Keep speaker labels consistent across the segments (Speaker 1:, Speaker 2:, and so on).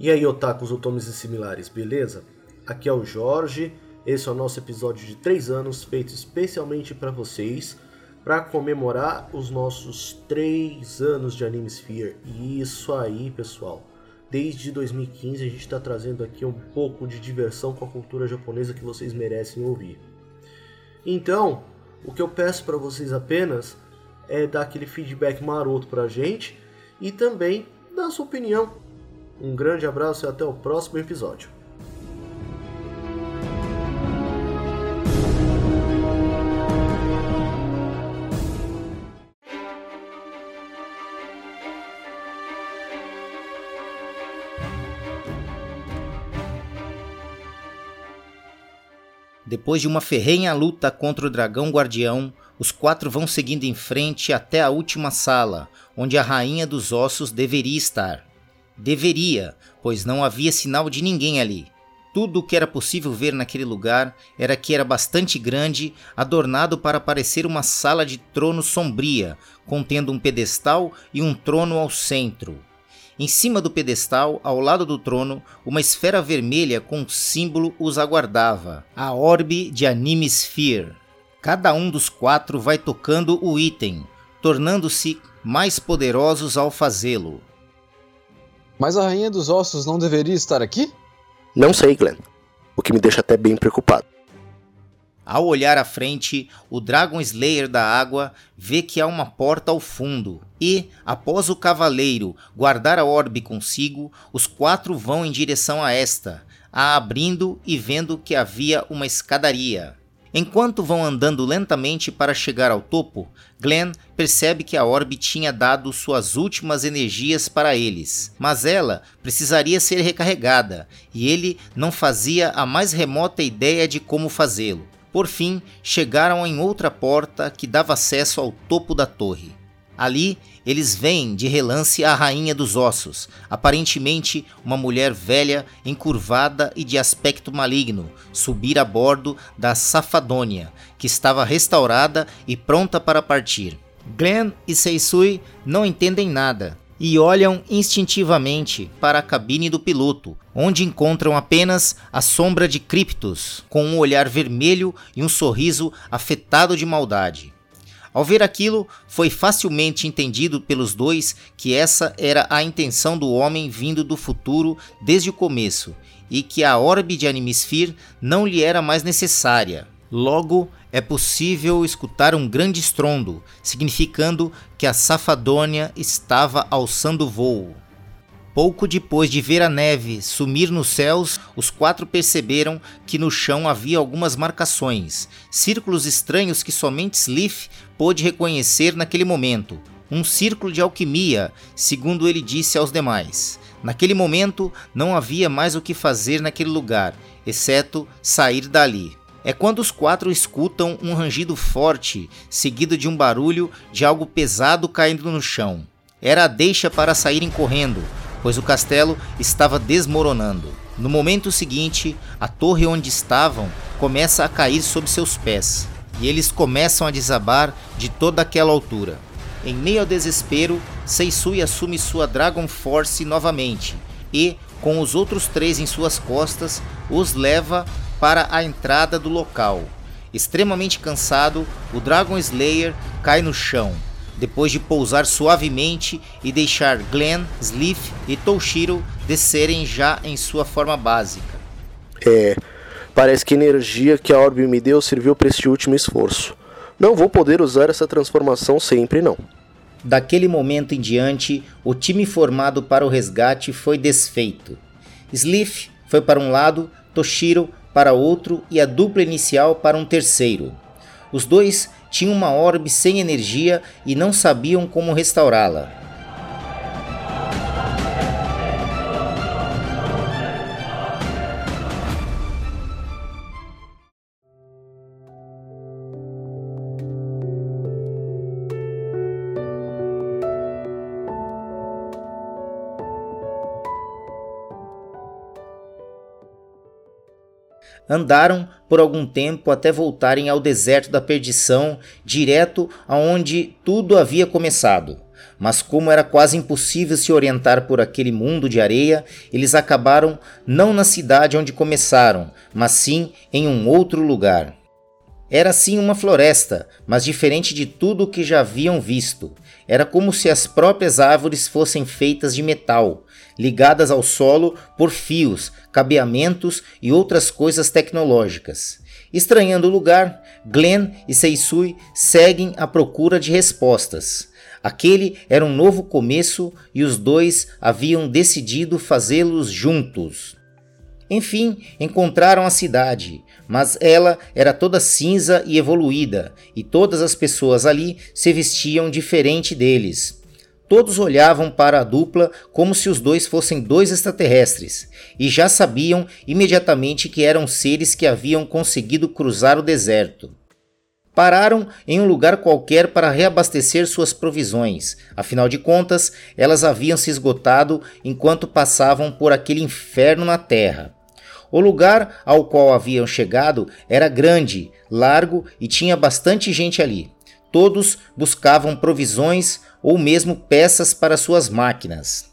Speaker 1: E aí, otakus otomes e similares, beleza? Aqui é o Jorge, esse é o nosso episódio de 3 anos feito especialmente para vocês, para comemorar os nossos 3 anos de Animesphere. E isso aí, pessoal. Desde 2015 a gente está trazendo aqui um pouco de diversão com a cultura japonesa que vocês merecem ouvir. Então, o que eu peço para vocês apenas é dar aquele feedback maroto para a gente e também dar sua opinião um grande abraço e até o próximo episódio.
Speaker 2: Depois de uma ferrenha luta contra o dragão guardião, os quatro vão seguindo em frente até a última sala, onde a rainha dos ossos deveria estar. Deveria, pois não havia sinal de ninguém ali. Tudo o que era possível ver naquele lugar era que era bastante grande, adornado para parecer uma sala de trono sombria, contendo um pedestal e um trono ao centro. Em cima do pedestal, ao lado do trono, uma esfera vermelha com um símbolo os aguardava, a orbe de Anime Sphere. Cada um dos quatro vai tocando o item, tornando-se mais poderosos ao fazê-lo.
Speaker 3: Mas a Rainha dos Ossos não deveria estar aqui?
Speaker 4: Não sei, Glenn. O que me deixa até bem preocupado.
Speaker 2: Ao olhar à frente, o Dragon Slayer da água vê que há uma porta ao fundo e, após o cavaleiro guardar a orbe consigo, os quatro vão em direção a esta, a abrindo e vendo que havia uma escadaria. Enquanto vão andando lentamente para chegar ao topo, Glenn percebe que a orbe tinha dado suas últimas energias para eles, mas ela precisaria ser recarregada e ele não fazia a mais remota ideia de como fazê-lo. Por fim, chegaram em outra porta que dava acesso ao topo da torre. Ali, eles veem de relance a rainha dos ossos, aparentemente uma mulher velha, encurvada e de aspecto maligno, subir a bordo da Safadônia, que estava restaurada e pronta para partir. Glenn e Seisui não entendem nada e olham instintivamente para a cabine do piloto, onde encontram apenas a sombra de Cryptos, com um olhar vermelho e um sorriso afetado de maldade. Ao ver aquilo, foi facilmente entendido pelos dois que essa era a intenção do homem vindo do futuro desde o começo e que a orbe de Animesphere não lhe era mais necessária. Logo, é possível escutar um grande estrondo, significando que a Safadônia estava alçando voo. Pouco depois de ver a neve sumir nos céus, os quatro perceberam que no chão havia algumas marcações, círculos estranhos que somente Sliff pôde reconhecer naquele momento. Um círculo de alquimia, segundo ele disse aos demais. Naquele momento, não havia mais o que fazer naquele lugar, exceto sair dali. É quando os quatro escutam um rangido forte, seguido de um barulho de algo pesado caindo no chão. Era a deixa para saírem correndo, pois o castelo estava desmoronando. No momento seguinte, a torre onde estavam começa a cair sob seus pés, e eles começam a desabar de toda aquela altura. Em meio ao desespero, Seisui assume sua Dragon Force novamente e, com os outros três em suas costas, os leva para a entrada do local. Extremamente cansado, o Dragon Slayer cai no chão, depois de pousar suavemente e deixar Glenn, Sliff e Toshiro descerem já em sua forma básica.
Speaker 4: É, parece que a energia que a Orbe me deu serviu para este último esforço. Não vou poder usar essa transformação sempre, não.
Speaker 2: Daquele momento em diante, o time formado para o resgate foi desfeito. Sliff foi para um lado, Toshiro para outro e a dupla inicial para um terceiro. Os dois tinham uma orbe sem energia e não sabiam como restaurá-la. Andaram por algum tempo até voltarem ao deserto da perdição, direto aonde tudo havia começado. Mas como era quase impossível se orientar por aquele mundo de areia, eles acabaram não na cidade onde começaram, mas sim em um outro lugar. Era sim uma floresta, mas diferente de tudo o que já haviam visto. Era como se as próprias árvores fossem feitas de metal, ligadas ao solo por fios, cabeamentos e outras coisas tecnológicas. Estranhando o lugar, Glenn e Seisui seguem à procura de respostas. Aquele era um novo começo e os dois haviam decidido fazê-los juntos. Enfim, encontraram a cidade, mas ela era toda cinza e evoluída, e todas as pessoas ali se vestiam diferente deles. Todos olhavam para a dupla como se os dois fossem dois extraterrestres, e já sabiam imediatamente que eram seres que haviam conseguido cruzar o deserto. Pararam em um lugar qualquer para reabastecer suas provisões, afinal de contas, elas haviam se esgotado enquanto passavam por aquele inferno na terra. O lugar ao qual haviam chegado era grande, largo e tinha bastante gente ali. Todos buscavam provisões ou mesmo peças para suas máquinas.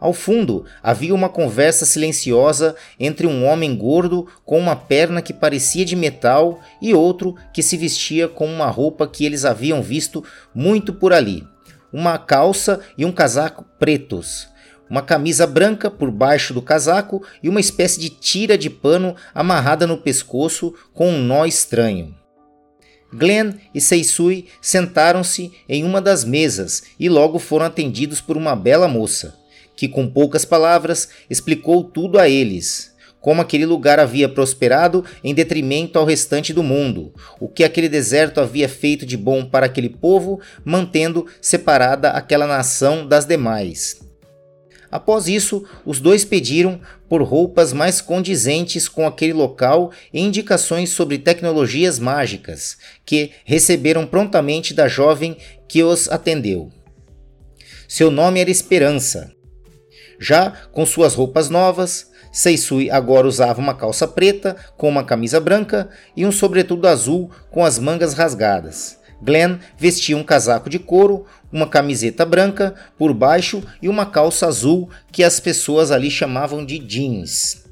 Speaker 2: Ao fundo havia uma conversa silenciosa entre um homem gordo com uma perna que parecia de metal e outro que se vestia com uma roupa que eles haviam visto muito por ali: uma calça e um casaco pretos uma camisa branca por baixo do casaco e uma espécie de tira de pano amarrada no pescoço com um nó estranho. Glenn e Seisui sentaram-se em uma das mesas e logo foram atendidos por uma bela moça, que com poucas palavras explicou tudo a eles. Como aquele lugar havia prosperado em detrimento ao restante do mundo, o que aquele deserto havia feito de bom para aquele povo, mantendo separada aquela nação das demais. Após isso, os dois pediram por roupas mais condizentes com aquele local e indicações sobre tecnologias mágicas, que receberam prontamente da jovem que os atendeu. Seu nome era Esperança. Já com suas roupas novas, Seisui agora usava uma calça preta com uma camisa branca e um sobretudo azul com as mangas rasgadas. Glenn vestia um casaco de couro, uma camiseta branca por baixo e uma calça azul que as pessoas ali chamavam de jeans.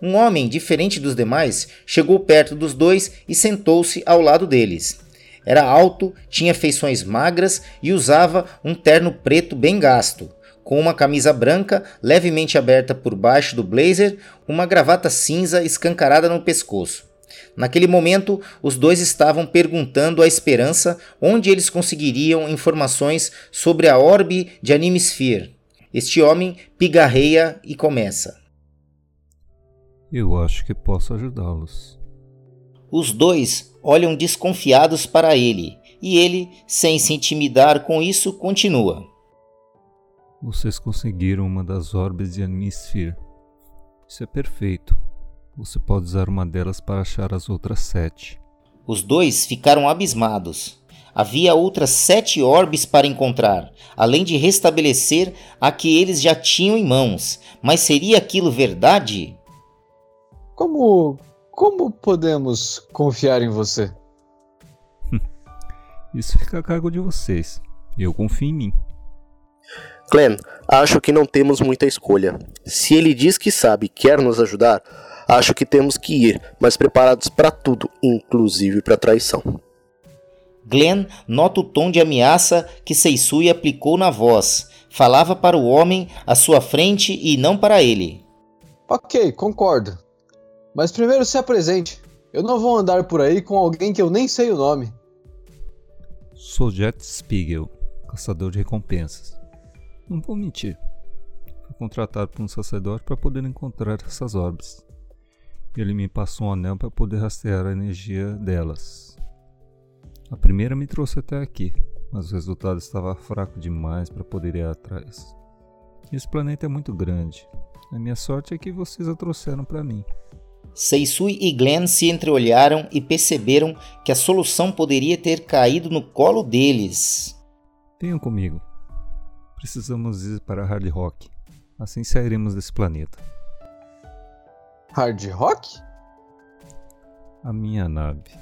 Speaker 2: Um homem diferente dos demais chegou perto dos dois e sentou-se ao lado deles. Era alto, tinha feições magras e usava um terno preto bem gasto, com uma camisa branca levemente aberta por baixo do blazer, uma gravata cinza escancarada no pescoço. Naquele momento, os dois estavam perguntando à Esperança onde eles conseguiriam informações sobre a orbe de Animesphere. Este homem pigarreia e começa.
Speaker 5: Eu acho que posso ajudá-los.
Speaker 2: Os dois olham desconfiados para ele, e ele, sem se intimidar com isso, continua.
Speaker 5: Vocês conseguiram uma das orbes de Animesphere. Isso é perfeito. Você pode usar uma delas para achar as outras sete.
Speaker 2: Os dois ficaram abismados. Havia outras sete orbes para encontrar, além de restabelecer a que eles já tinham em mãos. Mas seria aquilo verdade?
Speaker 3: Como. Como podemos confiar em você?
Speaker 5: Isso fica a cargo de vocês. Eu confio em mim.
Speaker 4: Glenn, acho que não temos muita escolha. Se ele diz que sabe e quer nos ajudar, Acho que temos que ir, mas preparados para tudo, inclusive para traição.
Speaker 2: Glenn nota o tom de ameaça que Seisui aplicou na voz. Falava para o homem à sua frente e não para ele.
Speaker 3: Ok, concordo. Mas primeiro se apresente. Eu não vou andar por aí com alguém que eu nem sei o nome.
Speaker 5: Sou Jet Spiegel, caçador de recompensas. Não vou mentir. Fui contratado por um sacerdote para poder encontrar essas orbes. Ele me passou um anel para poder rastrear a energia delas. A primeira me trouxe até aqui, mas o resultado estava fraco demais para poder ir atrás. Esse planeta é muito grande. A minha sorte é que vocês a trouxeram para mim.
Speaker 2: Seisui e Glenn se entreolharam e perceberam que a solução poderia ter caído no colo deles.
Speaker 5: Venham comigo. Precisamos ir para Hard Rock. Assim sairemos desse planeta.
Speaker 3: Hard rock?
Speaker 5: A minha nave.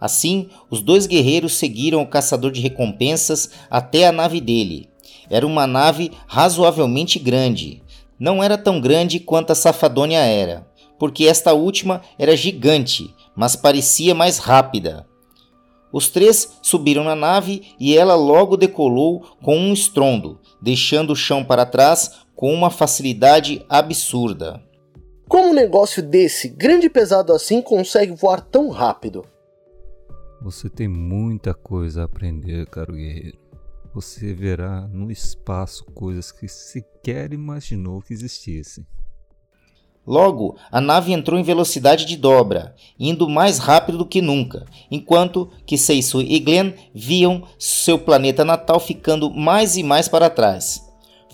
Speaker 2: Assim, os dois guerreiros seguiram o caçador de recompensas até a nave dele. Era uma nave razoavelmente grande. Não era tão grande quanto a Safadônia era, porque esta última era gigante, mas parecia mais rápida. Os três subiram na nave e ela logo decolou com um estrondo, deixando o chão para trás com uma facilidade absurda.
Speaker 4: Como um negócio desse, grande e pesado assim, consegue voar tão rápido?
Speaker 5: Você tem muita coisa a aprender, caro guerreiro. Você verá no espaço coisas que sequer imaginou que existissem.
Speaker 2: Logo, a nave entrou em velocidade de dobra, indo mais rápido do que nunca, enquanto que Seisu e Glenn viam seu planeta natal ficando mais e mais para trás.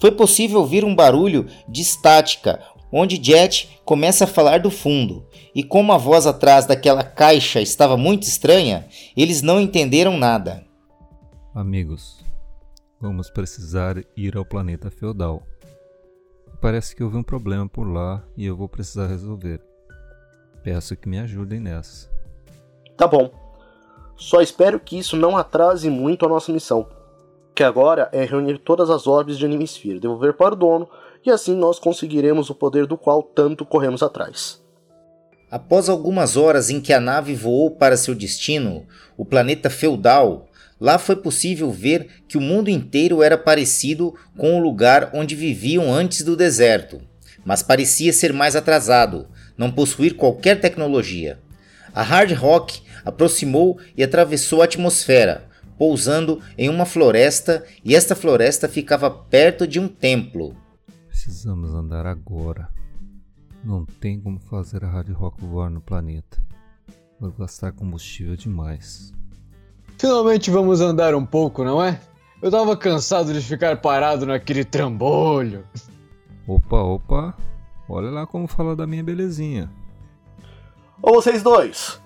Speaker 2: Foi possível ouvir um barulho de estática, onde Jet começa a falar do fundo, e como a voz atrás daquela caixa estava muito estranha, eles não entenderam nada.
Speaker 5: Amigos, vamos precisar ir ao planeta feudal. Parece que houve um problema por lá e eu vou precisar resolver. Peço que me ajudem nessa.
Speaker 4: Tá bom. Só espero que isso não atrase muito a nossa missão. Que agora é reunir todas as orbes de Animesphere, devolver para o dono, e assim nós conseguiremos o poder do qual tanto corremos atrás.
Speaker 2: Após algumas horas em que a nave voou para seu destino, o planeta feudal, Lá foi possível ver que o mundo inteiro era parecido com o lugar onde viviam antes do deserto, mas parecia ser mais atrasado, não possuir qualquer tecnologia. A Hard Rock aproximou e atravessou a atmosfera, pousando em uma floresta, e esta floresta ficava perto de um templo.
Speaker 5: Precisamos andar agora. Não tem como fazer a Hard Rock voar no planeta. Vai gastar combustível demais.
Speaker 3: Finalmente vamos andar um pouco, não é? Eu tava cansado de ficar parado naquele trambolho.
Speaker 5: Opa, opa. Olha lá como fala da minha belezinha.
Speaker 4: Ô vocês dois,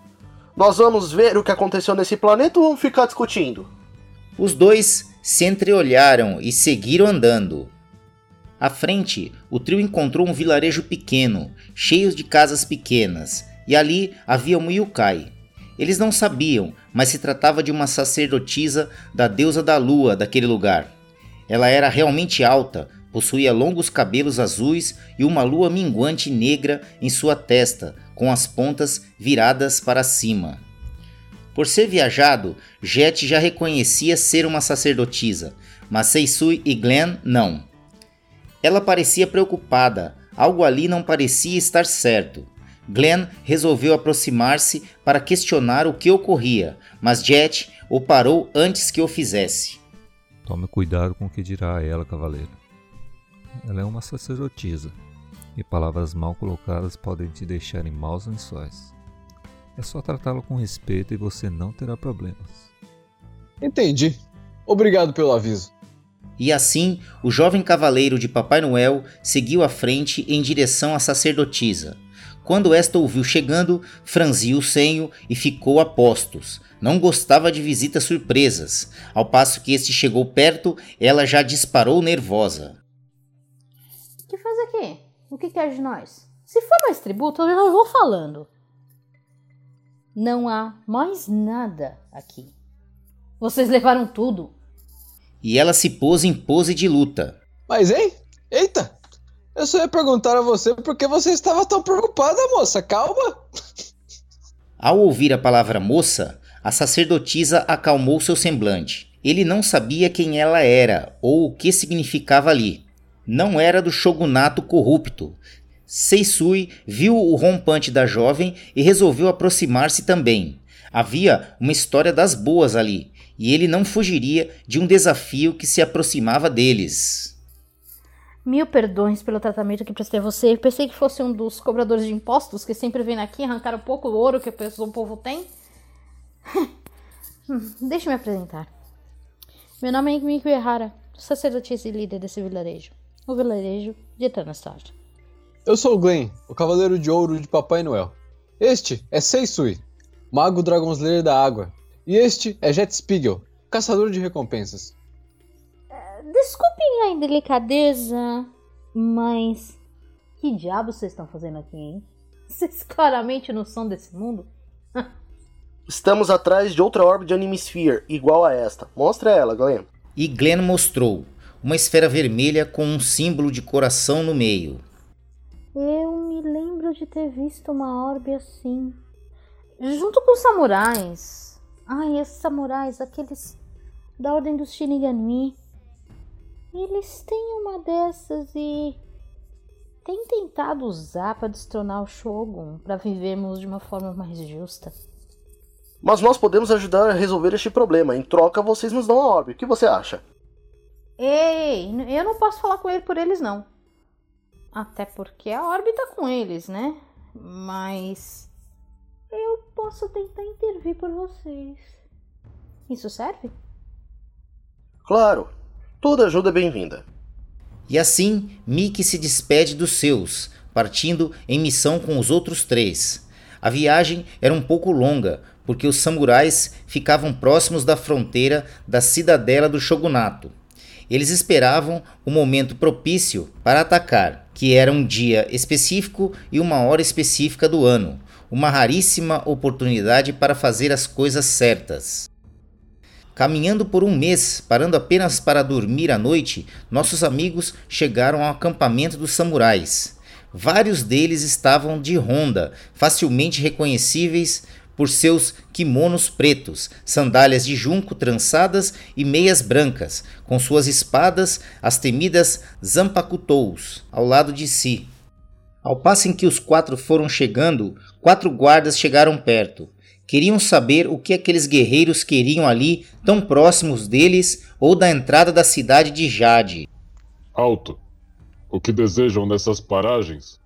Speaker 4: nós vamos ver o que aconteceu nesse planeta ou vamos ficar discutindo?
Speaker 2: Os dois se entreolharam e seguiram andando. À frente, o trio encontrou um vilarejo pequeno, cheio de casas pequenas, e ali havia um yukai, eles não sabiam, mas se tratava de uma sacerdotisa da deusa da lua daquele lugar. Ela era realmente alta, possuía longos cabelos azuis e uma lua minguante negra em sua testa, com as pontas viradas para cima. Por ser viajado, Jet já reconhecia ser uma sacerdotisa, mas Seisui e Glenn não. Ela parecia preocupada, algo ali não parecia estar certo. Glenn resolveu aproximar-se para questionar o que ocorria, mas Jet o parou antes que o fizesse.
Speaker 5: Tome cuidado com o que dirá a ela, cavaleiro. Ela é uma sacerdotisa, e palavras mal colocadas podem te deixar em maus lençóis. É só tratá-la com respeito e você não terá problemas.
Speaker 3: Entendi. Obrigado pelo aviso.
Speaker 2: E assim, o jovem cavaleiro de Papai Noel seguiu à frente em direção à sacerdotisa. Quando esta ouviu chegando, franziu o senho e ficou a postos. Não gostava de visitas surpresas. Ao passo que este chegou perto, ela já disparou nervosa.
Speaker 6: O que faz aqui? O que quer de nós? Se for mais tributo, eu não vou falando. Não há mais nada aqui. Vocês levaram tudo.
Speaker 2: E ela se pôs em pose de luta.
Speaker 3: Mas, hein? Eita! Eu só ia perguntar a você por que você estava tão preocupada, moça. Calma.
Speaker 2: Ao ouvir a palavra moça, a sacerdotisa acalmou seu semblante. Ele não sabia quem ela era ou o que significava ali. Não era do shogunato corrupto. Seisui viu o rompante da jovem e resolveu aproximar-se também. Havia uma história das boas ali, e ele não fugiria de um desafio que se aproximava deles.
Speaker 6: Mil perdões pelo tratamento que prestei a você. Eu pensei que fosse um dos cobradores de impostos que sempre vem aqui arrancar um pouco do ouro que o povo tem. Hum, deixa eu me apresentar. Meu nome é Miko Errara, sacerdotisa e líder desse vilarejo. O vilarejo de Tanastar.
Speaker 3: Eu sou o Glenn, o cavaleiro de ouro de Papai Noel. Este é Seisui, mago Dragon Slayer da água. E este é Jet Spiegel, caçador de recompensas.
Speaker 6: Desculpem a indelicadeza, mas que diabo vocês estão fazendo aqui, hein? Vocês claramente não são desse mundo.
Speaker 4: Estamos atrás de outra orbe de Animesphere, igual a esta. Mostra ela, Glenn.
Speaker 2: E Glenn mostrou uma esfera vermelha com um símbolo de coração no meio.
Speaker 6: Eu me lembro de ter visto uma orbe assim. Junto com os samurais. Ai, esses samurais, aqueles da ordem dos Shinigami. Eles têm uma dessas e têm tentado usar para destronar o Shogun, para vivermos de uma forma mais justa.
Speaker 4: Mas nós podemos ajudar a resolver este problema. Em troca, vocês nos dão a orbe. O que você acha?
Speaker 6: Ei, eu não posso falar com ele por eles, não. Até porque a orbe tá com eles, né? Mas eu posso tentar intervir por vocês. Isso serve?
Speaker 4: Claro. Toda ajuda é bem-vinda.
Speaker 2: E assim, Mickey se despede dos seus, partindo em missão com os outros três. A viagem era um pouco longa, porque os samurais ficavam próximos da fronteira da cidadela do shogunato. Eles esperavam o momento propício para atacar, que era um dia específico e uma hora específica do ano, uma raríssima oportunidade para fazer as coisas certas. Caminhando por um mês, parando apenas para dormir à noite, nossos amigos chegaram ao acampamento dos samurais. Vários deles estavam de ronda, facilmente reconhecíveis por seus kimonos pretos, sandálias de junco trançadas e meias brancas, com suas espadas, as temidas zampacutous, ao lado de si. Ao passo em que os quatro foram chegando, quatro guardas chegaram perto. Queriam saber o que aqueles guerreiros queriam ali, tão próximos deles ou da entrada da cidade de Jade.
Speaker 7: Alto. O que desejam nessas paragens?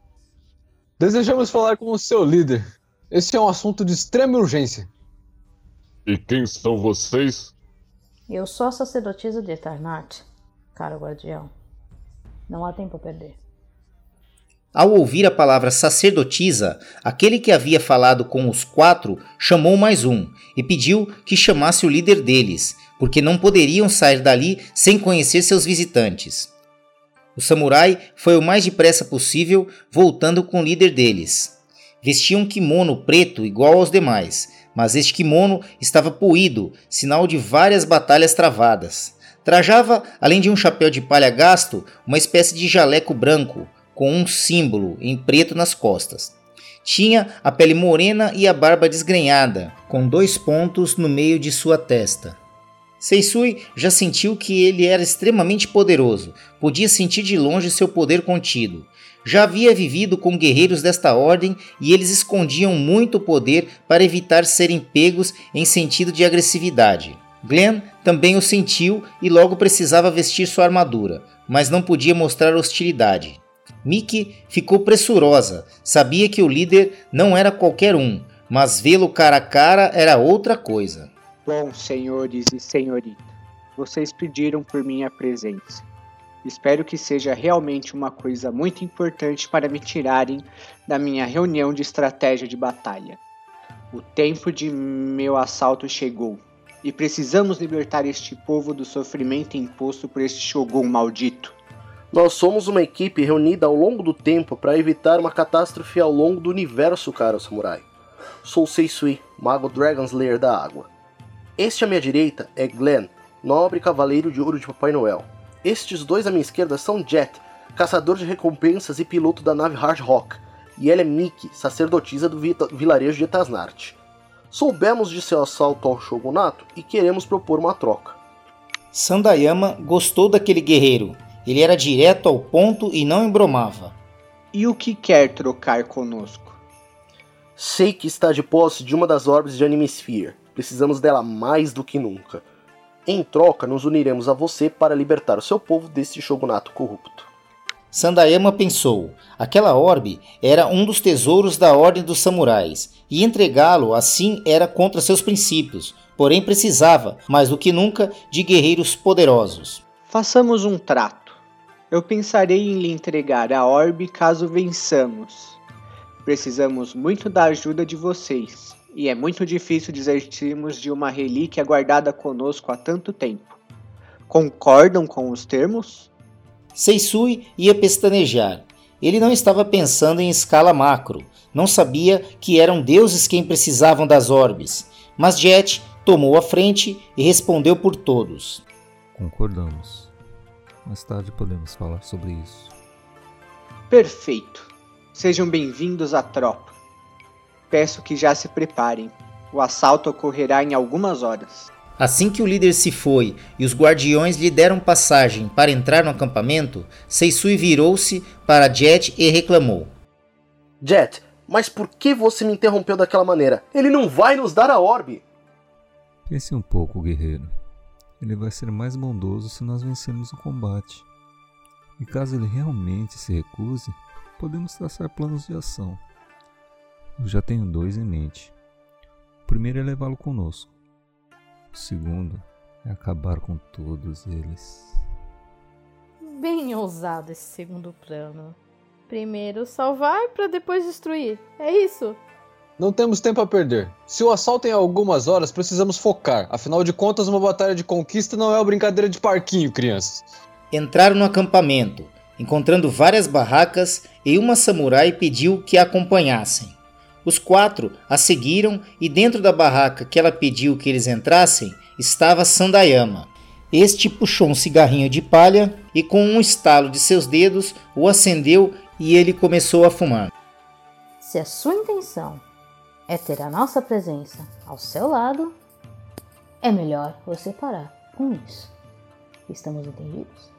Speaker 3: Desejamos falar com o seu líder. Esse é um assunto de extrema urgência.
Speaker 7: E quem são vocês?
Speaker 6: Eu sou a sacerdotisa de Etarnat, caro guardião. Não há tempo a perder.
Speaker 2: Ao ouvir a palavra sacerdotisa, aquele que havia falado com os quatro chamou mais um e pediu que chamasse o líder deles, porque não poderiam sair dali sem conhecer seus visitantes. O samurai foi o mais depressa possível, voltando com o líder deles. Vestia um kimono preto igual aos demais, mas este kimono estava poído, sinal de várias batalhas travadas. Trajava, além de um chapéu de palha gasto, uma espécie de jaleco branco, com um símbolo em preto nas costas. Tinha a pele morena e a barba desgrenhada, com dois pontos no meio de sua testa. Seisui já sentiu que ele era extremamente poderoso, podia sentir de longe seu poder contido. Já havia vivido com guerreiros desta ordem e eles escondiam muito poder para evitar serem pegos em sentido de agressividade. Glenn também o sentiu e logo precisava vestir sua armadura, mas não podia mostrar hostilidade. Mickey ficou pressurosa, sabia que o líder não era qualquer um, mas vê-lo cara a cara era outra coisa.
Speaker 8: Bom, senhores e senhorita, vocês pediram por minha presença. Espero que seja realmente uma coisa muito importante para me tirarem da minha reunião de estratégia de batalha. O tempo de meu assalto chegou e precisamos libertar este povo do sofrimento imposto por este Shogun maldito.
Speaker 4: Nós somos uma equipe reunida ao longo do tempo para evitar uma catástrofe ao longo do universo, caro samurai. Sou Seisui, mago Dragon Slayer da água. Este à minha direita é Glenn, nobre cavaleiro de ouro de Papai Noel. Estes dois à minha esquerda são Jet, caçador de recompensas e piloto da nave Hard Rock, e ela é Miki, sacerdotisa do vilarejo de Etasnart. Soubemos de seu assalto ao shogunato e queremos propor uma troca.
Speaker 2: Sandayama gostou daquele guerreiro ele era direto ao ponto e não embromava.
Speaker 8: E o que quer trocar conosco?
Speaker 4: Sei que está de posse de uma das orbes de Animesphere. Precisamos dela mais do que nunca. Em troca, nos uniremos a você para libertar o seu povo desse shogunato corrupto.
Speaker 2: Sandayama pensou: aquela orbe era um dos tesouros da Ordem dos Samurais, e entregá-lo assim era contra seus princípios, porém precisava, mais do que nunca, de guerreiros poderosos.
Speaker 8: Façamos um trato. Eu pensarei em lhe entregar a orbe caso vençamos. Precisamos muito da ajuda de vocês, e é muito difícil desistirmos de uma relíquia guardada conosco há tanto tempo. Concordam com os termos?
Speaker 2: Seisui ia pestanejar. Ele não estava pensando em escala macro, não sabia que eram deuses quem precisavam das orbes, mas Jet tomou a frente e respondeu por todos.
Speaker 5: Concordamos. Mais tarde podemos falar sobre isso.
Speaker 8: Perfeito. Sejam bem-vindos à tropa. Peço que já se preparem. O assalto ocorrerá em algumas horas.
Speaker 2: Assim que o líder se foi e os guardiões lhe deram passagem para entrar no acampamento, Seisui virou-se para Jet e reclamou:
Speaker 4: Jet, mas por que você me interrompeu daquela maneira? Ele não vai nos dar a orbe!
Speaker 5: Pense um pouco, guerreiro. Ele vai ser mais bondoso se nós vencermos o combate. E caso ele realmente se recuse, podemos traçar planos de ação. Eu já tenho dois em mente. O primeiro é levá-lo conosco. O segundo é acabar com todos eles.
Speaker 6: Bem ousado esse segundo plano. Primeiro salvar para depois destruir. É isso?
Speaker 3: Não temos tempo a perder. Se o assalto em algumas horas, precisamos focar. Afinal de contas, uma batalha de conquista não é uma brincadeira de parquinho, crianças.
Speaker 2: Entraram no acampamento, encontrando várias barracas e uma samurai pediu que a acompanhassem. Os quatro a seguiram e dentro da barraca que ela pediu que eles entrassem estava Sandayama. Este puxou um cigarrinho de palha e com um estalo de seus dedos o acendeu e ele começou a fumar.
Speaker 6: Se a sua intenção é ter a nossa presença ao seu lado, é melhor você parar com isso. Estamos entendidos?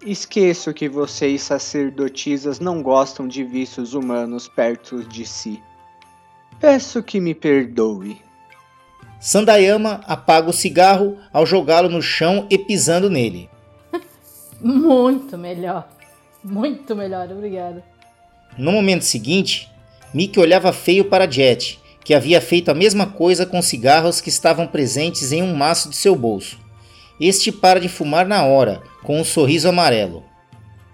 Speaker 8: Esqueço que vocês sacerdotisas não gostam de vícios humanos perto de si. Peço que me perdoe.
Speaker 2: Sandayama apaga o cigarro ao jogá-lo no chão e pisando nele.
Speaker 6: Muito melhor. Muito melhor, obrigada.
Speaker 2: No momento seguinte, Mickey olhava feio para Jet, que havia feito a mesma coisa com cigarros que estavam presentes em um maço de seu bolso. Este para de fumar na hora, com um sorriso amarelo.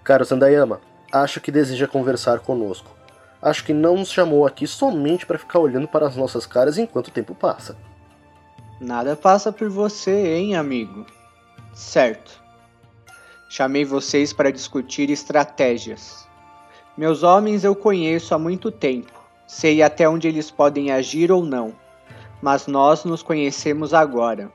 Speaker 4: Caro Sandayama, acho que deseja conversar conosco. Acho que não nos chamou aqui somente para ficar olhando para as nossas caras enquanto o tempo passa.
Speaker 8: Nada passa por você, hein, amigo? Certo. Chamei vocês para discutir estratégias. Meus homens eu conheço há muito tempo. Sei até onde eles podem agir ou não. Mas nós nos conhecemos agora.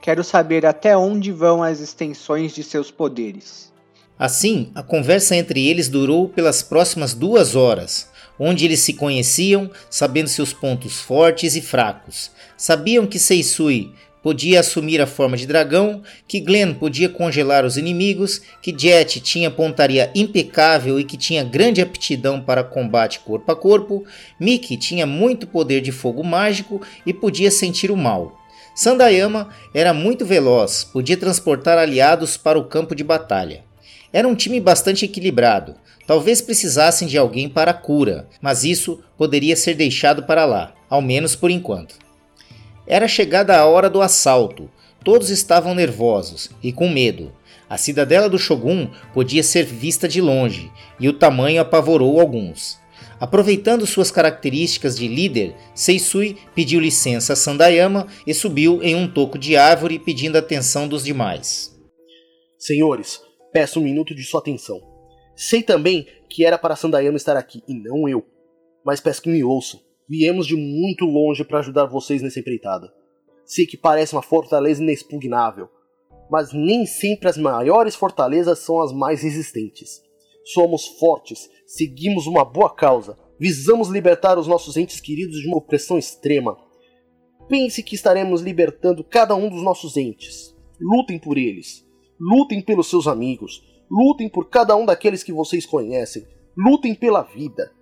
Speaker 8: Quero saber até onde vão as extensões de seus poderes.
Speaker 2: Assim, a conversa entre eles durou pelas próximas duas horas, onde eles se conheciam, sabendo seus pontos fortes e fracos. Sabiam que Seisui podia assumir a forma de dragão, que Glenn podia congelar os inimigos, que Jet tinha pontaria impecável e que tinha grande aptidão para combate corpo a corpo, Mickey tinha muito poder de fogo mágico e podia sentir o mal. Sandayama era muito veloz, podia transportar aliados para o campo de batalha. Era um time bastante equilibrado. Talvez precisassem de alguém para a cura, mas isso poderia ser deixado para lá, ao menos por enquanto. Era chegada a hora do assalto. Todos estavam nervosos e com medo. A cidadela do Shogun podia ser vista de longe, e o tamanho apavorou alguns. Aproveitando suas características de líder, Seisui pediu licença a Sandayama e subiu em um toco de árvore pedindo atenção dos demais.
Speaker 4: Senhores, peço um minuto de sua atenção. Sei também que era para Sandayama estar aqui e não eu, mas peço que me ouçam. Viemos de muito longe para ajudar vocês nessa empreitada. Sei que parece uma fortaleza inexpugnável, mas nem sempre as maiores fortalezas são as mais resistentes. Somos fortes, seguimos uma boa causa, visamos libertar os nossos entes queridos de uma opressão extrema. Pense que estaremos libertando cada um dos nossos entes. Lutem por eles. Lutem pelos seus amigos. Lutem por cada um daqueles que vocês conhecem. Lutem pela vida.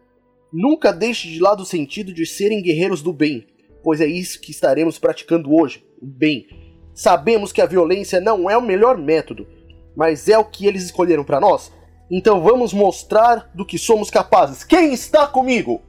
Speaker 4: Nunca deixe de lado o sentido de serem guerreiros do bem, pois é isso que estaremos praticando hoje, o bem. Sabemos que a violência não é o melhor método, mas é o que eles escolheram para nós. Então vamos mostrar do que somos capazes. Quem está comigo?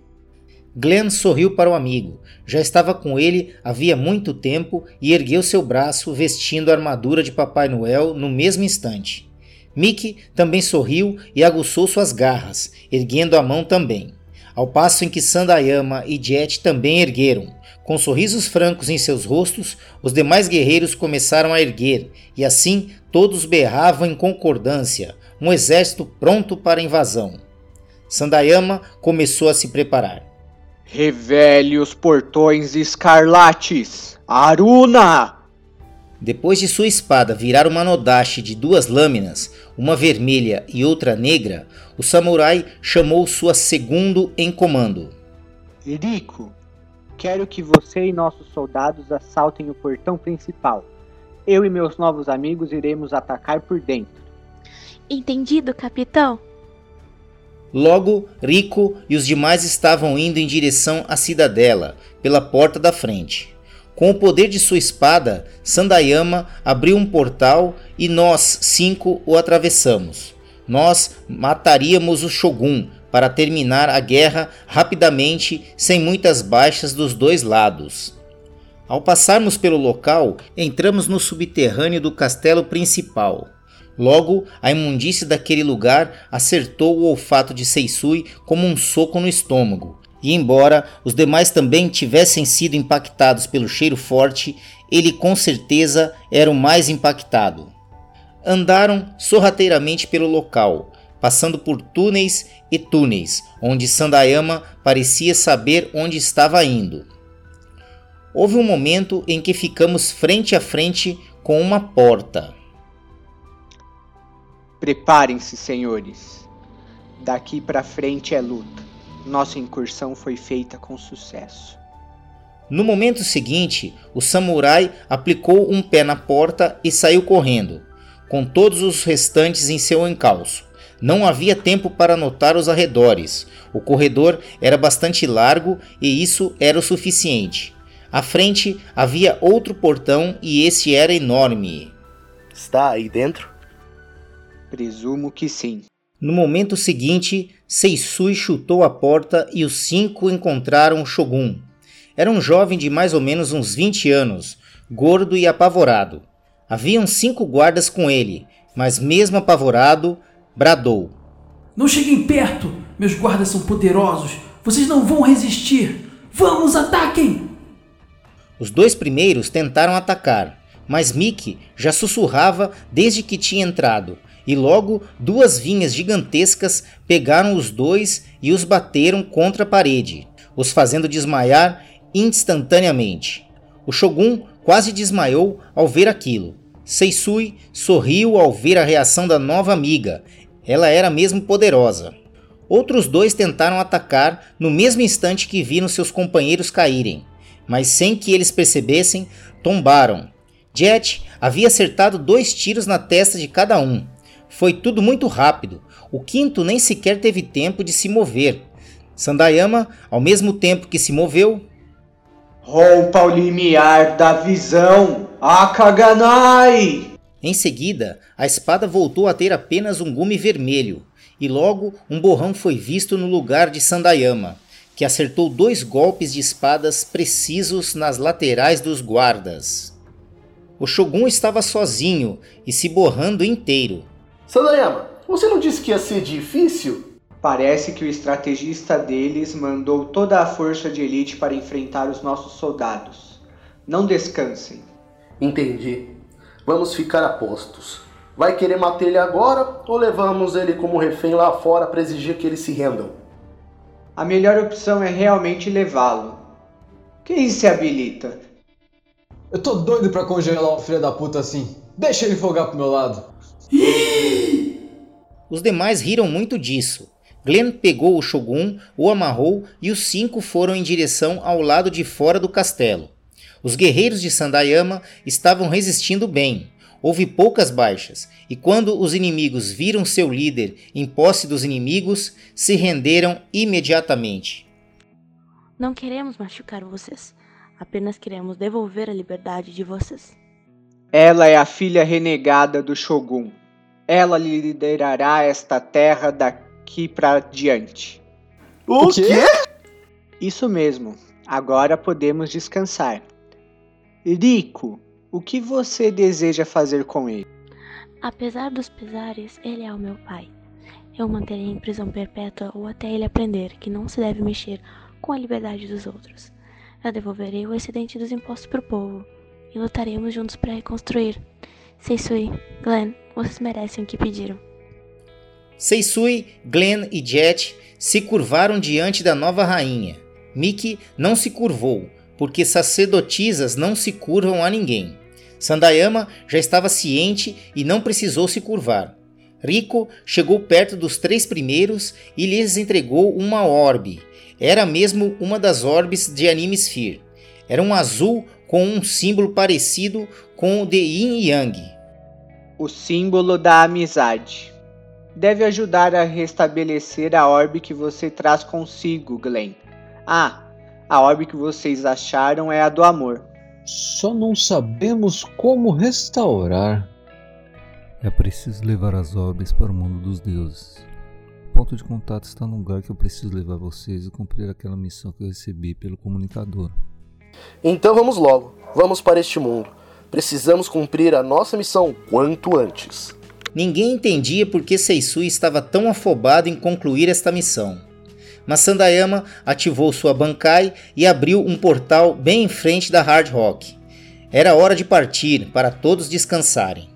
Speaker 2: Glenn sorriu para o amigo. Já estava com ele havia muito tempo e ergueu seu braço vestindo a armadura de Papai Noel no mesmo instante. Mickey também sorriu e aguçou suas garras, erguendo a mão também ao passo em que Sandayama e Jet também ergueram. Com sorrisos francos em seus rostos, os demais guerreiros começaram a erguer, e assim todos berravam em concordância, um exército pronto para a invasão. Sandayama começou a se preparar.
Speaker 8: Revele os portões escarlates. Aruna!
Speaker 2: Depois de sua espada virar uma nodashi de duas lâminas, uma vermelha e outra negra, o samurai chamou sua segundo em comando.
Speaker 8: Rico, quero que você e nossos soldados assaltem o portão principal. Eu e meus novos amigos iremos atacar por dentro.
Speaker 9: Entendido, capitão?
Speaker 2: Logo, Rico e os demais estavam indo em direção à cidadela, pela porta da frente. Com o poder de sua espada, Sandayama abriu um portal e nós cinco o atravessamos. Nós mataríamos o Shogun para terminar a guerra rapidamente, sem muitas baixas dos dois lados. Ao passarmos pelo local, entramos no subterrâneo do castelo principal. Logo, a imundície daquele lugar acertou o olfato de Seisui como um soco no estômago, e embora os demais também tivessem sido impactados pelo cheiro forte, ele com certeza era o mais impactado. Andaram sorrateiramente pelo local, passando por túneis e túneis, onde Sandayama parecia saber onde estava indo. Houve um momento em que ficamos frente a frente com uma porta.
Speaker 8: Preparem-se, senhores. Daqui para frente é luta. Nossa incursão foi feita com sucesso.
Speaker 2: No momento seguinte, o samurai aplicou um pé na porta e saiu correndo, com todos os restantes em seu encalço. Não havia tempo para notar os arredores. O corredor era bastante largo e isso era o suficiente. À frente havia outro portão e esse era enorme.
Speaker 4: Está aí dentro?
Speaker 8: Presumo que sim.
Speaker 2: No momento seguinte, Seisui chutou a porta e os cinco encontraram o Shogun. Era um jovem de mais ou menos uns 20 anos, gordo e apavorado. Haviam cinco guardas com ele, mas mesmo apavorado, bradou:
Speaker 10: Não cheguem perto! Meus guardas são poderosos! Vocês não vão resistir! Vamos, ataquem!
Speaker 2: Os dois primeiros tentaram atacar, mas Mickey já sussurrava desde que tinha entrado, e logo duas vinhas gigantescas pegaram os dois e os bateram contra a parede, os fazendo desmaiar instantaneamente. O Shogun quase desmaiou ao ver aquilo. Seisui sorriu ao ver a reação da nova amiga. Ela era mesmo poderosa. Outros dois tentaram atacar no mesmo instante que viram seus companheiros caírem, mas sem que eles percebessem, tombaram. Jet havia acertado dois tiros na testa de cada um. Foi tudo muito rápido. O quinto nem sequer teve tempo de se mover. Sandayama, ao mesmo tempo que se moveu,
Speaker 8: Rompa o limiar da visão, Akaganai!
Speaker 2: Em seguida, a espada voltou a ter apenas um gume vermelho, e logo um borrão foi visto no lugar de Sandayama, que acertou dois golpes de espadas precisos nas laterais dos guardas. O Shogun estava sozinho e se borrando inteiro.
Speaker 4: Sandayama, você não disse que ia ser difícil?
Speaker 8: Parece que o estrategista deles mandou toda a força de elite para enfrentar os nossos soldados. Não descansem.
Speaker 4: Entendi. Vamos ficar a postos. Vai querer matar ele agora ou levamos ele como refém lá fora para exigir que eles se rendam?
Speaker 8: A melhor opção é realmente levá-lo. Quem se habilita?
Speaker 3: Eu tô doido pra congelar o filho da puta assim. Deixa ele folgar pro meu lado.
Speaker 2: Os demais riram muito disso. Glenn pegou o Shogun, o amarrou e os cinco foram em direção ao lado de fora do castelo. Os guerreiros de Sandayama estavam resistindo bem. Houve poucas baixas, e quando os inimigos viram seu líder em posse dos inimigos, se renderam imediatamente.
Speaker 9: Não queremos machucar vocês. Apenas queremos devolver a liberdade de vocês.
Speaker 8: Ela é a filha renegada do Shogun. Ela liderará esta terra daqui para diante.
Speaker 4: O, quê?
Speaker 8: Isso mesmo. Agora podemos descansar. Rico, o que você deseja fazer com ele?
Speaker 9: Apesar dos pesares, ele é o meu pai. Eu o manterei em prisão perpétua ou até ele aprender que não se deve mexer com a liberdade dos outros. Eu devolverei o excedente dos impostos para o povo e lutaremos juntos para reconstruir. Seisui, Glenn, vocês merecem o que pediram.
Speaker 2: Seisui, Glenn e Jet se curvaram diante da nova rainha. Mickey não se curvou, porque sacerdotisas não se curvam a ninguém. Sandayama já estava ciente e não precisou se curvar. Rico chegou perto dos três primeiros e lhes entregou uma orbe. Era mesmo uma das orbes de Anime Sphere. Era um azul com um símbolo parecido com o de Yin Yang.
Speaker 8: O símbolo da amizade. Deve ajudar a restabelecer a orbe que você traz consigo, Glenn. Ah, a orbe que vocês acharam é a do amor.
Speaker 3: Só não sabemos como restaurar.
Speaker 5: É preciso levar as orbes para o mundo dos deuses. O ponto de contato está no lugar que eu preciso levar vocês e cumprir aquela missão que eu recebi pelo comunicador.
Speaker 4: Então vamos logo, vamos para este mundo. Precisamos cumprir a nossa missão quanto antes.
Speaker 2: Ninguém entendia por que Seisui estava tão afobado em concluir esta missão. Mas Sandayama ativou sua Bankai e abriu um portal bem em frente da Hard Rock. Era hora de partir para todos descansarem.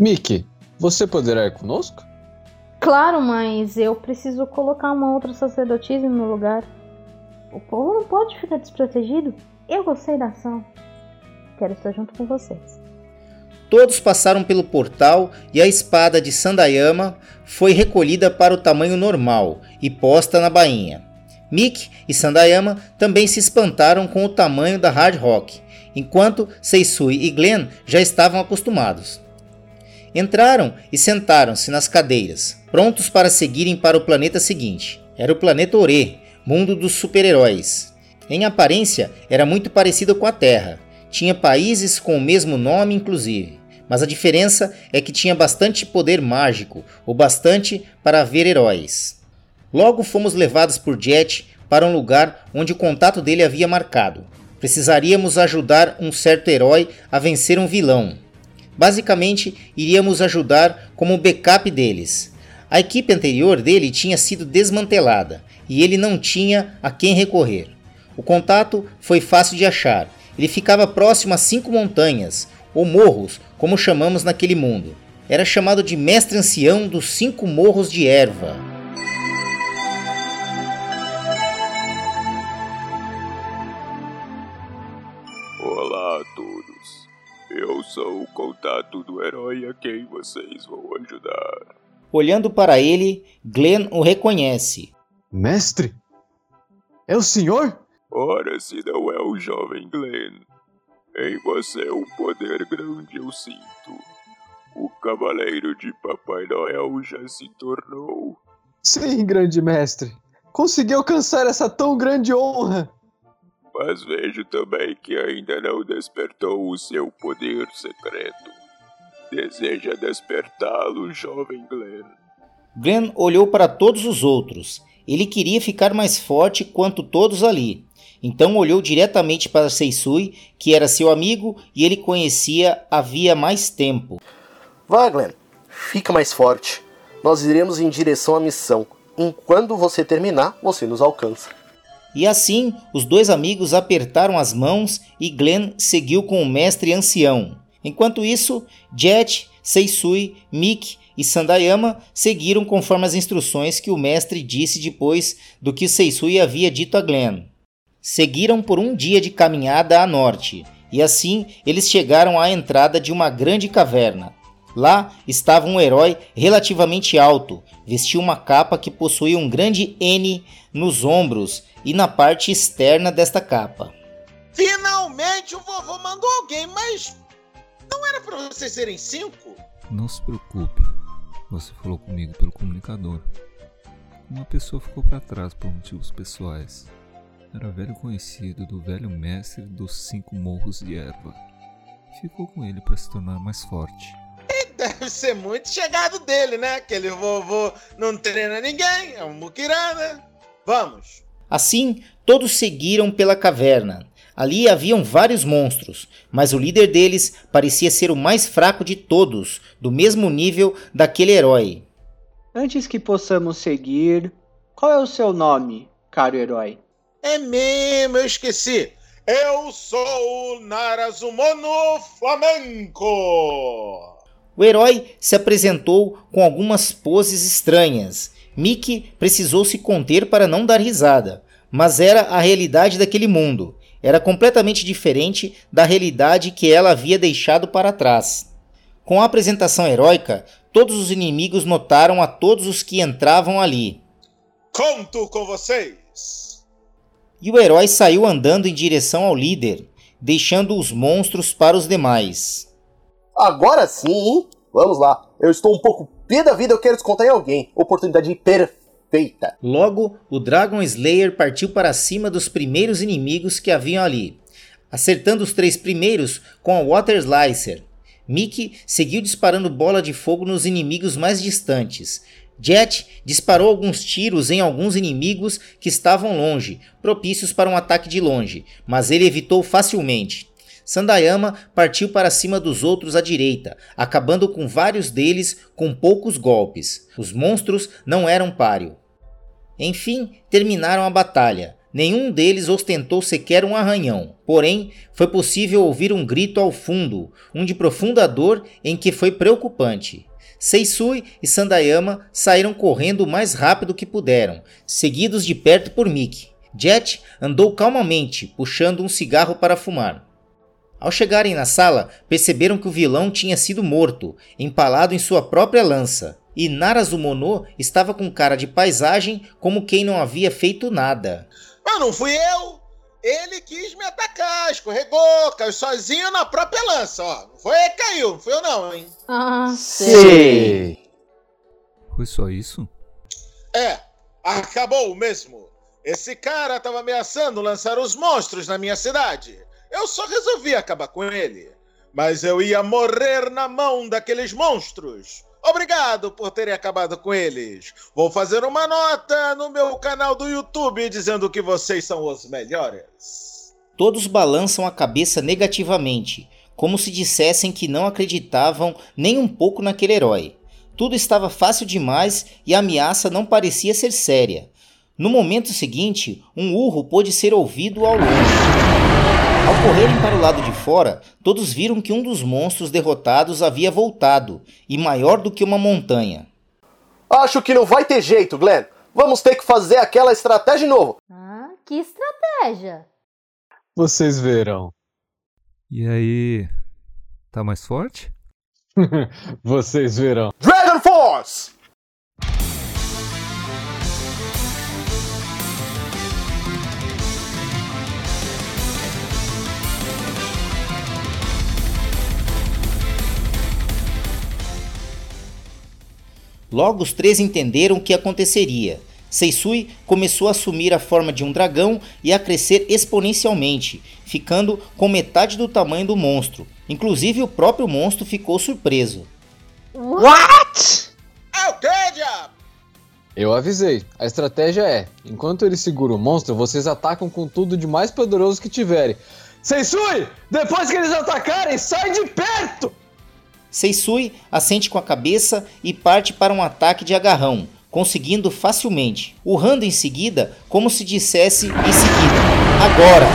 Speaker 3: Mickey, você poderá ir conosco?
Speaker 6: Claro, mas eu preciso colocar uma outra sacerdotisa no lugar. O povo não pode ficar desprotegido. Eu gostei da ação. Quero estar junto com vocês.
Speaker 2: Todos passaram pelo portal e a espada de Sandayama foi recolhida para o tamanho normal e posta na bainha. Mick e Sandayama também se espantaram com o tamanho da Hard Rock, enquanto Seisui e Glenn já estavam acostumados. Entraram e sentaram-se nas cadeiras, prontos para seguirem para o planeta seguinte. Era o planeta Ore, mundo dos super-heróis. Em aparência, era muito parecido com a Terra. Tinha países com o mesmo nome, inclusive. Mas a diferença é que tinha bastante poder mágico, o bastante para haver heróis. Logo fomos levados por Jet para um lugar onde o contato dele havia marcado. Precisaríamos ajudar um certo herói a vencer um vilão. Basicamente, iríamos ajudar como backup deles. A equipe anterior dele tinha sido desmantelada e ele não tinha a quem recorrer. O contato foi fácil de achar. Ele ficava próximo a cinco montanhas, ou morros, como chamamos naquele mundo. Era chamado de Mestre Ancião dos Cinco Morros de Erva.
Speaker 11: Olá a todos. Eu sou o contato do herói a quem vocês vão ajudar.
Speaker 2: Olhando para ele, Glenn o reconhece.
Speaker 3: Mestre? É o senhor?
Speaker 11: Ora, se não é o jovem Glenn. Em você um poder grande eu sinto. O cavaleiro de Papai Noel já se tornou.
Speaker 3: Sim, grande mestre. Consegui alcançar essa tão grande honra.
Speaker 11: Mas vejo também que ainda não despertou o seu poder secreto. Deseja despertá-lo, jovem Glenn.
Speaker 2: Glenn olhou para todos os outros. Ele queria ficar mais forte quanto todos ali. Então olhou diretamente para Seisui, que era seu amigo e ele conhecia havia mais tempo.
Speaker 4: Vá, Glenn. Fica mais forte. Nós iremos em direção à missão. Enquanto você terminar, você nos alcança.
Speaker 2: E assim, os dois amigos apertaram as mãos e Glenn seguiu com o mestre ancião. Enquanto isso, Jet, Seisui, Mick e Sandayama seguiram conforme as instruções que o mestre disse depois do que Seisui havia dito a Glenn. Seguiram por um dia de caminhada a norte, e assim eles chegaram à entrada de uma grande caverna. Lá estava um herói relativamente alto, vestia uma capa que possuía um grande N nos ombros e na parte externa desta capa.
Speaker 12: Finalmente o vovô mandou alguém, mas não era para vocês serem cinco?
Speaker 5: Não se preocupe. Você falou comigo pelo comunicador. Uma pessoa ficou para trás por motivos pessoais. Era velho conhecido do velho mestre dos cinco morros de erva. Ficou com ele para se tornar mais forte.
Speaker 12: E deve ser muito chegado dele, né? Aquele vovô não treina ninguém, é um muquirana. Vamos.
Speaker 2: Assim, todos seguiram pela caverna. Ali haviam vários monstros, mas o líder deles parecia ser o mais fraco de todos, do mesmo nível daquele herói.
Speaker 8: Antes que possamos seguir, qual é o seu nome, caro herói?
Speaker 12: É mesmo, eu esqueci. Eu sou o Narazumono Flamenco.
Speaker 2: O herói se apresentou com algumas poses estranhas. Mickey precisou se conter para não dar risada, mas era a realidade daquele mundo. Era completamente diferente da realidade que ela havia deixado para trás. Com a apresentação heróica, todos os inimigos notaram a todos os que entravam ali.
Speaker 12: Conto com vocês!
Speaker 2: E o herói saiu andando em direção ao líder, deixando os monstros para os demais.
Speaker 4: Agora sim, hein? Vamos lá. Eu estou um pouco pé da vida, eu quero descontar em alguém. Oportunidade perfeita.
Speaker 2: Logo, o Dragon Slayer partiu para cima dos primeiros inimigos que haviam ali, acertando os três primeiros com a Water Slicer. Mickey seguiu disparando bola de fogo nos inimigos mais distantes. Jet disparou alguns tiros em alguns inimigos que estavam longe, propícios para um ataque de longe, mas ele evitou facilmente. Sandayama partiu para cima dos outros à direita, acabando com vários deles com poucos golpes. Os monstros não eram páreo. Enfim, terminaram a batalha. Nenhum deles ostentou sequer um arranhão, porém foi possível ouvir um grito ao fundo, um de profunda dor em que foi preocupante. Seisui e Sandayama saíram correndo o mais rápido que puderam, seguidos de perto por Mickey. Jet andou calmamente, puxando um cigarro para fumar. Ao chegarem na sala, perceberam que o vilão tinha sido morto, empalado em sua própria lança, e Narazumono estava com cara de paisagem como quem não havia feito nada.
Speaker 12: Mas não fui eu! Ele quis me atacar, escorregou, caiu sozinho na própria lança, ó. Não foi ele que caiu, não fui eu não, hein?
Speaker 6: Ah,
Speaker 3: sei.
Speaker 5: Foi só isso?
Speaker 12: É, acabou mesmo. Esse cara tava ameaçando lançar os monstros na minha cidade. Eu só resolvi acabar com ele. Mas eu ia morrer na mão daqueles monstros. Obrigado por terem acabado com eles. Vou fazer uma nota no meu canal do YouTube dizendo que vocês são os melhores.
Speaker 2: Todos balançam a cabeça negativamente, como se dissessem que não acreditavam nem um pouco naquele herói. Tudo estava fácil demais e a ameaça não parecia ser séria. No momento seguinte, um urro pôde ser ouvido ao longe. Correrem para o lado de fora, todos viram que um dos monstros derrotados havia voltado, e maior do que uma montanha.
Speaker 4: Acho que não vai ter jeito, Glenn. Vamos ter que fazer aquela estratégia de novo.
Speaker 6: Ah, que estratégia?
Speaker 3: Vocês verão.
Speaker 5: E aí, tá mais forte?
Speaker 3: Vocês verão.
Speaker 4: Dragon Force!
Speaker 2: Logo os três entenderam o que aconteceria. Seisui começou a assumir a forma de um dragão e a crescer exponencialmente, ficando com metade do tamanho do monstro. Inclusive o próprio monstro ficou surpreso.
Speaker 12: What? É o que, diabo?
Speaker 3: Eu avisei. A estratégia é: enquanto ele segura o monstro, vocês atacam com tudo de mais poderoso que tiverem. Seisui! Depois que eles atacarem, sai de perto!
Speaker 2: Seisui assente com a cabeça e parte para um ataque de agarrão, conseguindo facilmente, urrando em seguida como se dissesse em seguida: Agora!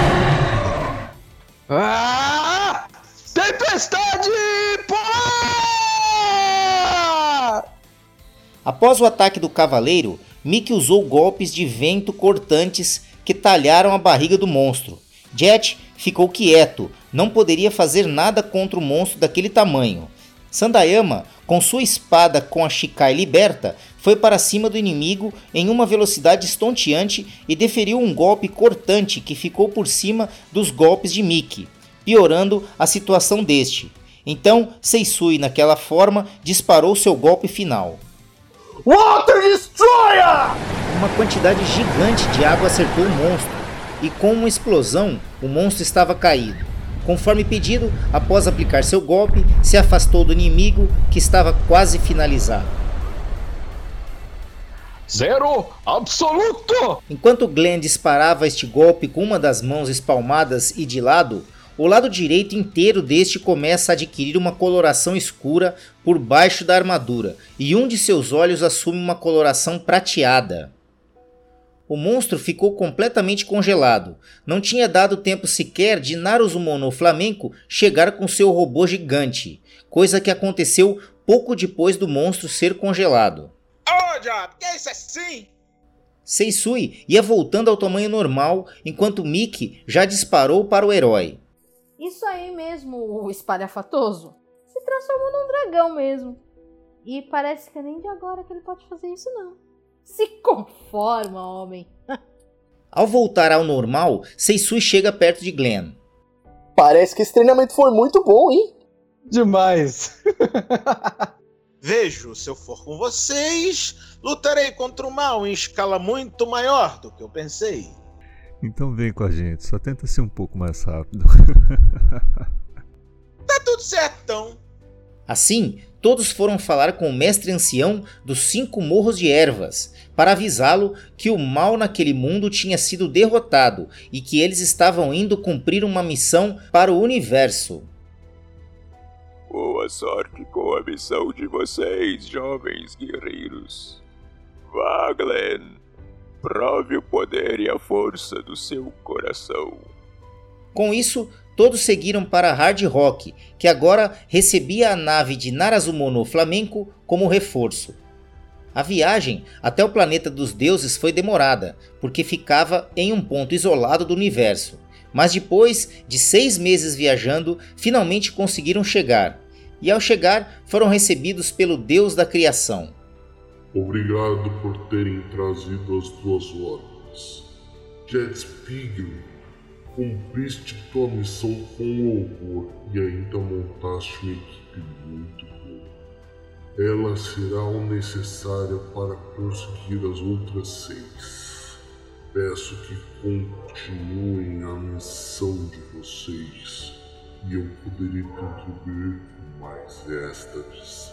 Speaker 3: Ah! Tempestade polar!
Speaker 2: Após o ataque do cavaleiro, Mickey usou golpes de vento cortantes que talharam a barriga do monstro. Jet ficou quieto, não poderia fazer nada contra o monstro daquele tamanho. Sandayama, com sua espada com a Shikai liberta, foi para cima do inimigo em uma velocidade estonteante e deferiu um golpe cortante que ficou por cima dos golpes de Miki, piorando a situação deste. Então, Seisui, naquela forma, disparou seu golpe final.
Speaker 4: Water Destroyer!
Speaker 2: Uma quantidade gigante de água acertou o monstro, e com uma explosão, o monstro estava caído. Conforme pedido, após aplicar seu golpe, se afastou do inimigo que estava quase finalizado.
Speaker 3: Zero absoluto!
Speaker 2: Enquanto Glenn disparava este golpe com uma das mãos espalmadas e de lado, o lado direito inteiro deste começa a adquirir uma coloração escura por baixo da armadura, e um de seus olhos assume uma coloração prateada. O monstro ficou completamente congelado. Não tinha dado tempo sequer de Naruzumono Flamenco chegar com seu robô gigante, coisa que aconteceu pouco depois do monstro ser congelado.
Speaker 12: Ô, Job, que é isso assim?
Speaker 2: Seisui ia voltando ao tamanho normal, enquanto Mickey já disparou para o herói.
Speaker 6: Isso aí mesmo, o espalhafatoso. Se transformou num dragão mesmo. E parece que é nem de agora que ele pode fazer isso, não. Se conforma, homem.
Speaker 2: Ao voltar ao normal, Seisui chega perto de Glenn.
Speaker 4: Parece que esse treinamento foi muito bom, hein?
Speaker 3: Demais.
Speaker 12: Vejo, se eu for com vocês, lutarei contra o mal em escala muito maior do que eu pensei.
Speaker 5: Então vem com a gente, só tenta ser um pouco mais rápido.
Speaker 12: Tá tudo certo, então.
Speaker 2: Assim, todos foram falar com o mestre ancião dos cinco morros de ervas, para avisá-lo que o mal naquele mundo tinha sido derrotado e que eles estavam indo cumprir uma missão para o universo.
Speaker 11: Boa sorte com a missão de vocês, jovens guerreiros. Vá, Glenn. Prove o poder e a força do seu coração.
Speaker 2: Com isso, todos seguiram para Hard Rock, que agora recebia a nave de Narazumono Flamenco como reforço. A viagem até o planeta dos deuses foi demorada, porque ficava em um ponto isolado do universo. Mas depois de seis meses viajando, finalmente conseguiram chegar. E ao chegar, foram recebidos pelo Deus da Criação.
Speaker 7: Obrigado por terem trazido as duas ordens. Jet Spiegel, cumpriste tua missão com louvor e ainda montaste uma equipe muito. Ela será o necessária para conseguir as outras seis. Peço que continuem a missão de vocês e eu poderei contribuir com mais extras.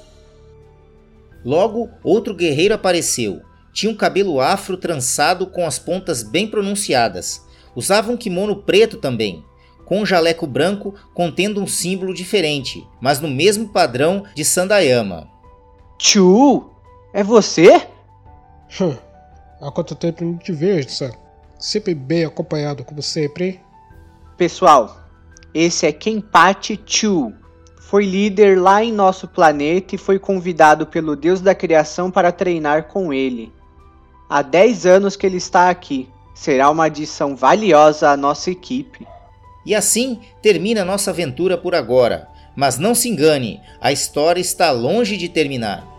Speaker 2: Logo, outro guerreiro apareceu. Tinha um cabelo afro trançado com as pontas bem pronunciadas. Usava um kimono preto também, com um jaleco branco contendo um símbolo diferente, mas no mesmo padrão de Sandayama.
Speaker 8: Chu, é você?
Speaker 13: Hum, há quanto tempo não te vejo, Sam? Sempre bem acompanhado, como sempre, hein?
Speaker 8: Pessoal, esse é Kenpachi Chu. Foi líder lá em nosso planeta e foi convidado pelo Deus da Criação para treinar com ele. Há 10 anos que ele está aqui. Será uma adição valiosa à nossa equipe.
Speaker 2: E assim termina nossa aventura por agora. Mas não se engane, a história está longe de terminar.